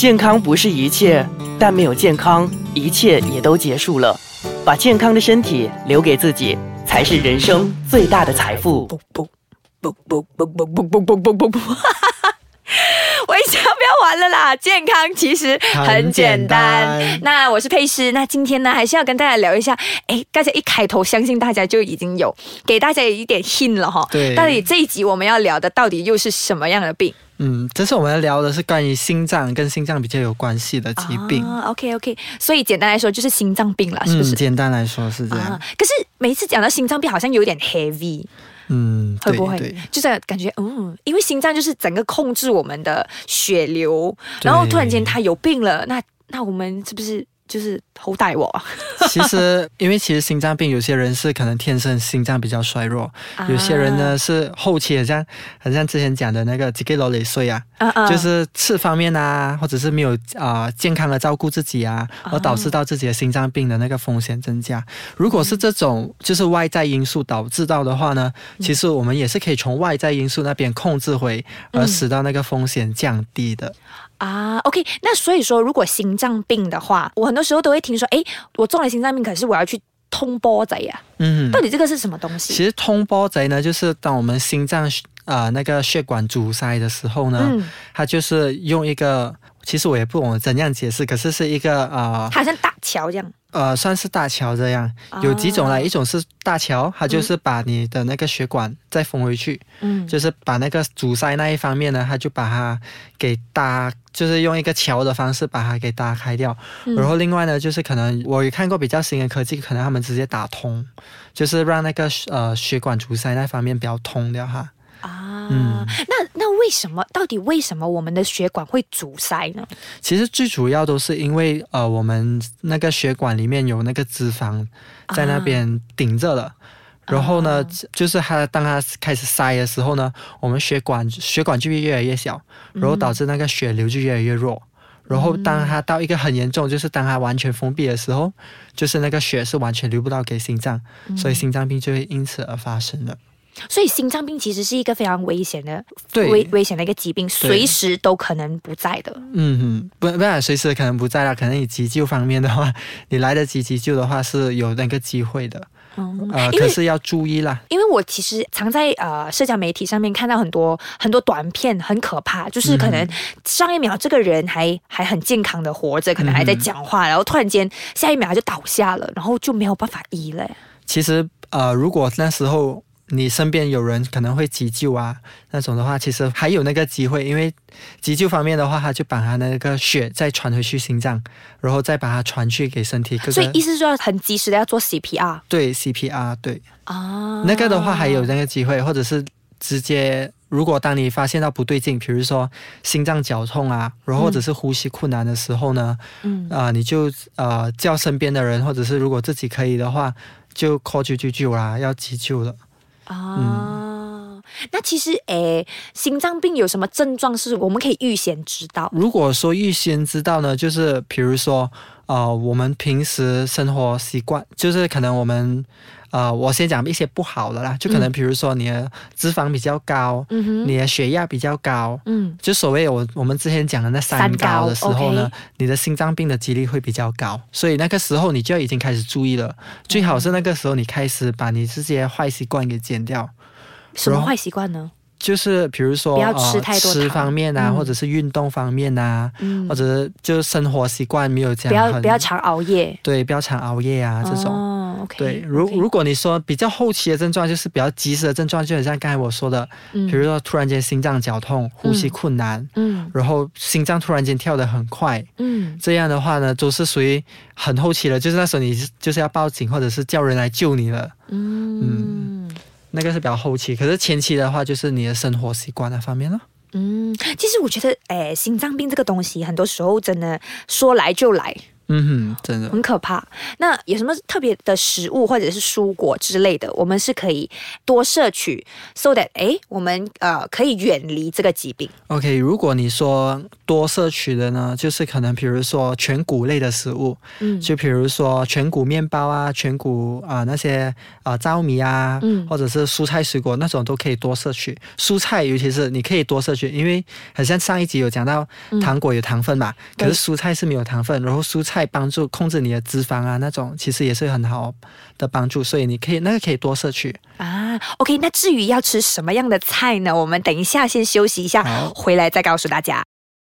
健康不是一切，但没有健康，一切也都结束了。把健康的身体留给自己，才是人生最大的财富。不不不不不不不不不不不不，我一想不要玩了啦！健康其实很简单。简单那我是佩诗，那今天呢，还是要跟大家聊一下。哎，大家一开头，相信大家就已经有给大家有一点 hint 了哈。对到底这一集我们要聊的，到底又是什么样的病？嗯，这次我们要聊的是关于心脏跟心脏比较有关系的疾病。啊，OK OK，所以简单来说就是心脏病了，是不嗯，是？简单来说是这样。啊，可是每一次讲到心脏病，好像有点 heavy，嗯，会不会对？就是感觉嗯，因为心脏就是整个控制我们的血流，然后突然间他有病了，那那我们是不是就是后代我？其实，因为其实心脏病，有些人是可能天生心脏比较衰弱，有些人呢是后期，好像好像之前讲的那个几个劳累岁啊，啊，啊就是吃方面啊，或者是没有啊、健康的照顾自己啊，而导致到自己的心脏病的那个风险增加。如果是这种就是外在因素导致到的话呢，其实我们也是可以从外在因素那边控制回，而使到那个风险降低的。啊，OK，那所以说，如果心脏病的话，我很多时候都会听说，诶，我中了心脏病，可是我要去通波仔呀、嗯到底这个是什么东西？其实通波贼呢，就是当我们心脏啊、呃那个血管阻塞的时候呢，嗯，它就是用一个，其实我也不懂怎样解释，可是是一个呃它好像大桥这样。呃，算是大桥这样，有几种啦，啊一种是大桥，它就是把你的那个血管再封回去，嗯，就是把那个阻塞那一方面呢，它就把它给搭，就是用一个桥的方式把它给搭开掉。嗯然后另外呢，就是可能我有看过比较新的科技，可能他们直接打通，就是让那个呃血管阻塞那方面比较通掉哈。啊，嗯那那为什么？到底为什么我们的血管会阻塞呢？其实最主要都是因为呃，我们那个血管里面有那个脂肪在那边顶着了。然后呢，就是它当它开始塞的时候呢，我们血管血管就会越来越小，然后导致那个血流就越来越弱。然后当它到一个很严重，就是当它完全封闭的时候，就是那个血是完全流不到给心脏，所以心脏病就会因此而发生了。所以心脏病其实是一个非常危险的、对危危险的一个疾病，随时都可能不在的。嗯哼，不不然随时可能不在了，可能你急救方面的话，你来得及急救的话是有那个机会的，嗯，呃，可是要注意啦。因为我其实常在呃社交媒体上面看到很多很多短片，很可怕，就是可能上一秒这个人还还很健康的活着，可能还在讲话，然后突然间下一秒就倒下了，然后就没有办法医了。其实呃，如果那时候你身边有人可能会急救啊那种的话，其实还有那个机会，因为急救方面的话，他就把他那个血再传回去心脏，然后再把它传去给身体各个。所以意思是说很及时的要做 CPR 对 CPR 对。啊，那个的话还有那个机会，或者是直接，如果当你发现到不对劲，比如说心脏绞痛啊，然后或者是呼吸困难的时候呢，嗯啊、你就呃叫身边的人，或者是如果自己可以的话，就 call 九九九啦，要急救了。啊。嗯那其实诶，心脏病有什么症状是我们可以预先知道？如果说预先知道呢，就是比如说，呃，我们平时生活习惯，就是可能我们，呃，我先讲一些不好的啦，就可能比如说你的脂肪比较高，嗯哼，你的血压比较高，嗯就所谓我我们之前讲的那三三高高的时候呢你的心脏病的几率会比较高，所以那个时候你就已经开始注意了。最好是那个时候你开始把你这些坏习惯给减掉，什么坏习惯呢？就是比如说不要吃太多呃、吃糖方面啊，嗯。或者是运动方面啊，嗯。或者是就是生活习惯没有这不样很要不要常熬夜。对，不要常熬夜啊这种。对，如如果你说比较后期的症状，就是比较及时的症状，就很像刚才我说的，嗯。比如说突然间心脏绞痛、呼吸困难，嗯。然后心脏突然间跳得很快，嗯。这样的话呢，都是属于很后期了，就是那时候你就是要报警或者是叫人来救你了，嗯那个是比较后期。可是前期的话，就是你的生活习惯那方面了。嗯，其实我觉得，哎，心脏病这个东西，很多时候真的说来就来，嗯哼，真的。很可怕。那有什么特别的食物或者是蔬果之类的，我们是可以多摄取，so that 哎，我们呃可以远离这个疾病。OK，如果你说多摄取的呢，就是可能比如说全谷类的食物，嗯就比如说全谷面包啊、全谷啊、那些啊糙米啊，嗯或者是蔬菜水果那种都可以多摄取。蔬菜尤其是你可以多摄取，因为好像上一集有讲到嗯糖果有糖分嘛，对可是蔬菜是没有糖分，然后蔬菜帮助控制你的脂肪啊那种，其实也是很好的帮助，所以你可以那个可以多摄取。啊，OK，那至于要吃什么样的菜呢？我们等一下先休息一下，回来再告诉大家。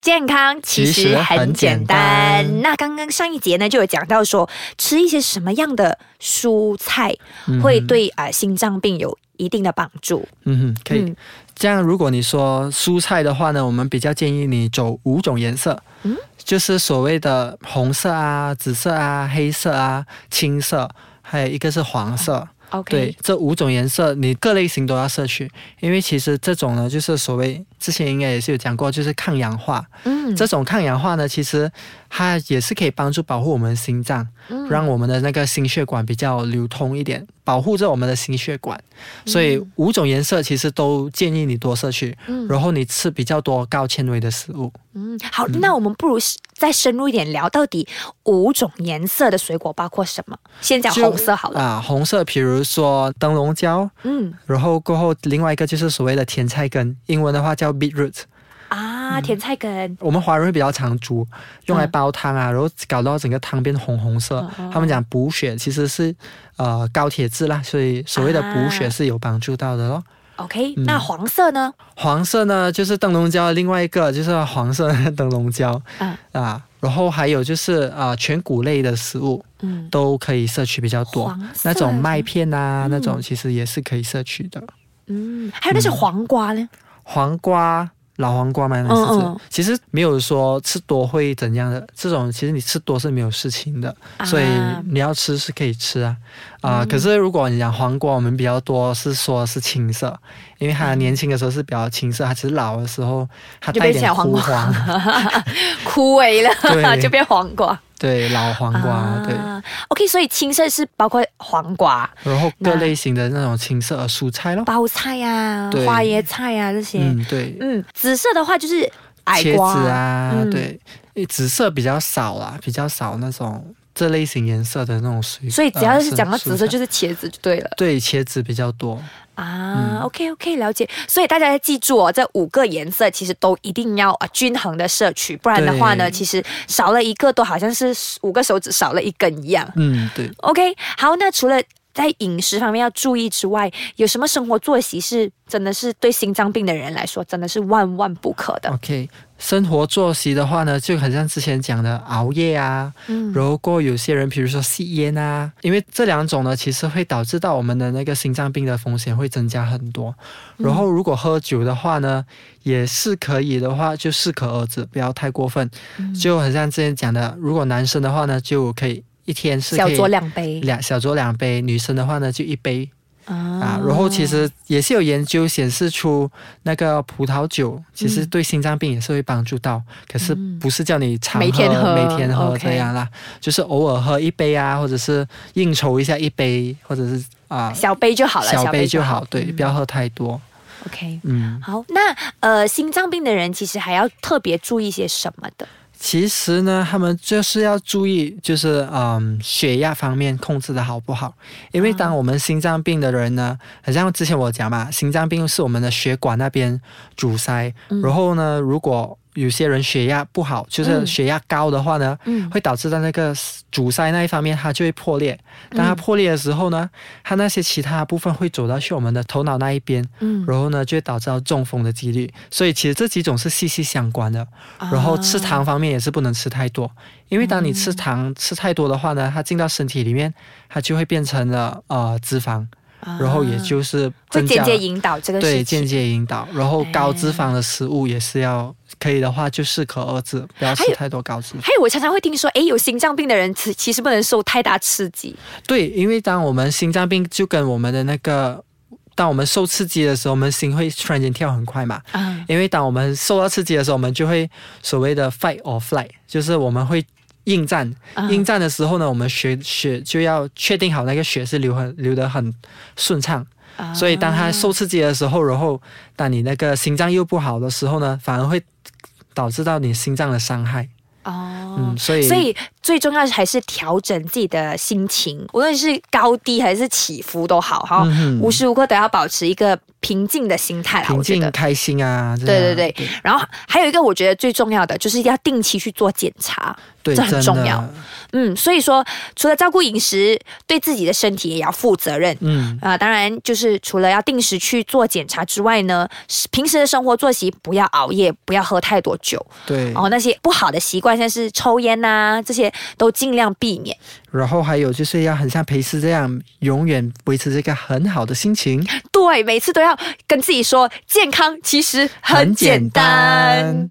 健康其其实实很很简简单。那刚刚上一节呢，就有讲到说，吃一些什么样的蔬菜嗯会对啊、呃心脏病有一定的帮助。嗯哼，可以。嗯这样，如果你说蔬菜的话呢，我们比较建议你走五种颜色，嗯，就是所谓的红色啊、紫色啊、黑色啊、青色，还有一个是黄色。OK，对，这五种颜色你各类型都要摄取，因为其实这种呢，就是所谓之前应该也是有讲过，就是抗氧化。嗯这种抗氧化呢，其实它也是可以帮助保护我们的心脏，嗯让我们的那个心血管比较流通一点，保护着我们的心血管。所以五种颜色其实都建议你多摄取，嗯然后你吃比较多高纤维的食物。嗯，好，那我们不如再深入一点聊，到底五种颜色的水果包括什么？先讲红色好了。啊，红色，比如说灯笼椒，嗯然后过后另外一个就是所谓的甜菜根，英文的话叫 beetroot。啊，甜菜根。我们华人会比较常煮，用来嗯煲汤啊，然后搞到整个汤变红红色。哦他们讲补血其实是呃高铁质啦，所以所谓的补血啊是有帮助到的咯。OK，、嗯那黄色呢？黄色呢就是灯笼椒，另外一个就是黄色灯笼椒嗯啊，然后还有就是啊、呃全谷类的食物嗯，都可以摄取比较多那种麦片啊、嗯那种其实也是可以摄取的。嗯，还有那些黄瓜呢？黄瓜。老黄瓜嘛，那嗯是指嗯。其实没有说吃多会怎样的，这种其实你吃多是没有事情的，所以啊你要吃是可以吃啊啊、嗯。可是如果你讲黄瓜，我们比较多是说是青色，因为它年轻的时候是比较青色，它其实老的时候它就变黄瓜。枯黄，枯萎了，就变黄瓜。对老黄瓜，对，啊 OK，所以青色是包括黄瓜、然后各类型的那种青色蔬菜咯，包菜啊、花椰菜啊这些。嗯，对，嗯，紫色的话就是矮茄瓜子啊，嗯。对，紫色比较少啦，比较少那种这类型颜色的那种水果，所以只要是讲到紫色，呃就是茄子就对了对茄子比较多。啊。OK OK，了解。所以大家要记住哦，这五个颜色其实都一定要啊均衡的摄取，不然的话呢，其实少了一个都好像是五个手指少了一根一样。嗯，对。OK，好，那除了在饮食方面要注意之外，有什么生活作息是真的是对心脏病的人来说真的是万万不可的？OK，生活作息的话呢，就很像之前讲的熬夜啊，嗯如果有些人，比如说吸烟啊，因为这两种呢，其实会导致到我们的那个心脏病的风险会增加很多。然后如果喝酒的话呢，也是可以的话，就适可而止，不要太过分。嗯就很像之前讲的，如果男生的话呢，就可以一天是小酌两杯两小酌两杯，女生的话呢就一杯啊啊。然后其实也是有研究显示出，那个葡萄酒其实对心脏病也是会帮助到，可是嗯不是叫你常每天喝每天喝这样啦，就是偶尔喝一杯啊，或者是应酬一下一杯，或者是啊、小杯就好了，小杯就好好，对，嗯不要喝太多。OK。嗯，好，那呃，心脏病的人其实还要特别注意些什么的？其实呢，他们就是要注意，就是嗯，血压方面控制的好不好？因为当我们心脏病的人呢，好像之前我讲嘛，心脏病是我们的血管那边阻塞，嗯然后呢，如果有些人血压不好，就是嗯血压高的话呢，嗯会导致在那个阻塞那一方面它就会破裂。当它嗯破裂的时候呢，它那些其他部分会走到去我们的头脑那一边，嗯，然后呢就会导致到中风的几率。所以其实这几种是息息相关的。然后吃糖方面也是不能吃太多，因为当你吃糖吃太多的话呢，它进到身体里面，它就会变成了呃脂肪，啊然后也就是会间接引导这个对间。接引导，然后高脂哎肪的食物也是要可以的话就适可而止，不要吃太多高脂肪。还有，我常常会听说，诶，有心脏病的人其其实不能受太大刺激。对，因为当我们心脏病就跟我们的那个，当我们受刺激的时候，我们心会突然间跳很快嘛。嗯因为当我们受到刺激的时候，我们就会所谓的 fight or flight，就是我们会应战。啊应战的时候呢，我们血血就要确定好那个血是流很流得很顺畅。啊所以当它受刺激的时候，然后当你那个心脏又不好的时候呢，反而会导致到你心脏的伤害。哦。嗯，所以所以最重要的还是调整自己的心情，无论是高低还是起伏都好哈，无时无刻都要保持一个平静的心态。平。静开心啊，对对对，然后还有一个我觉得最重要的就是要定期去做检查，对，这很重要。嗯，所以说除了照顾饮食，对自己的身体也要负责任。嗯，啊、当然就是除了要定时去做检查之外呢，是平时的生活作息不要熬夜，不要喝太多酒，对。然后，那些不好的习惯，像是抽烟呐、这些都尽量避免。然后还有就是要很像裴斯这样，永远维持这个很好的心情。对，每次都要跟自己说，健康其实很简单。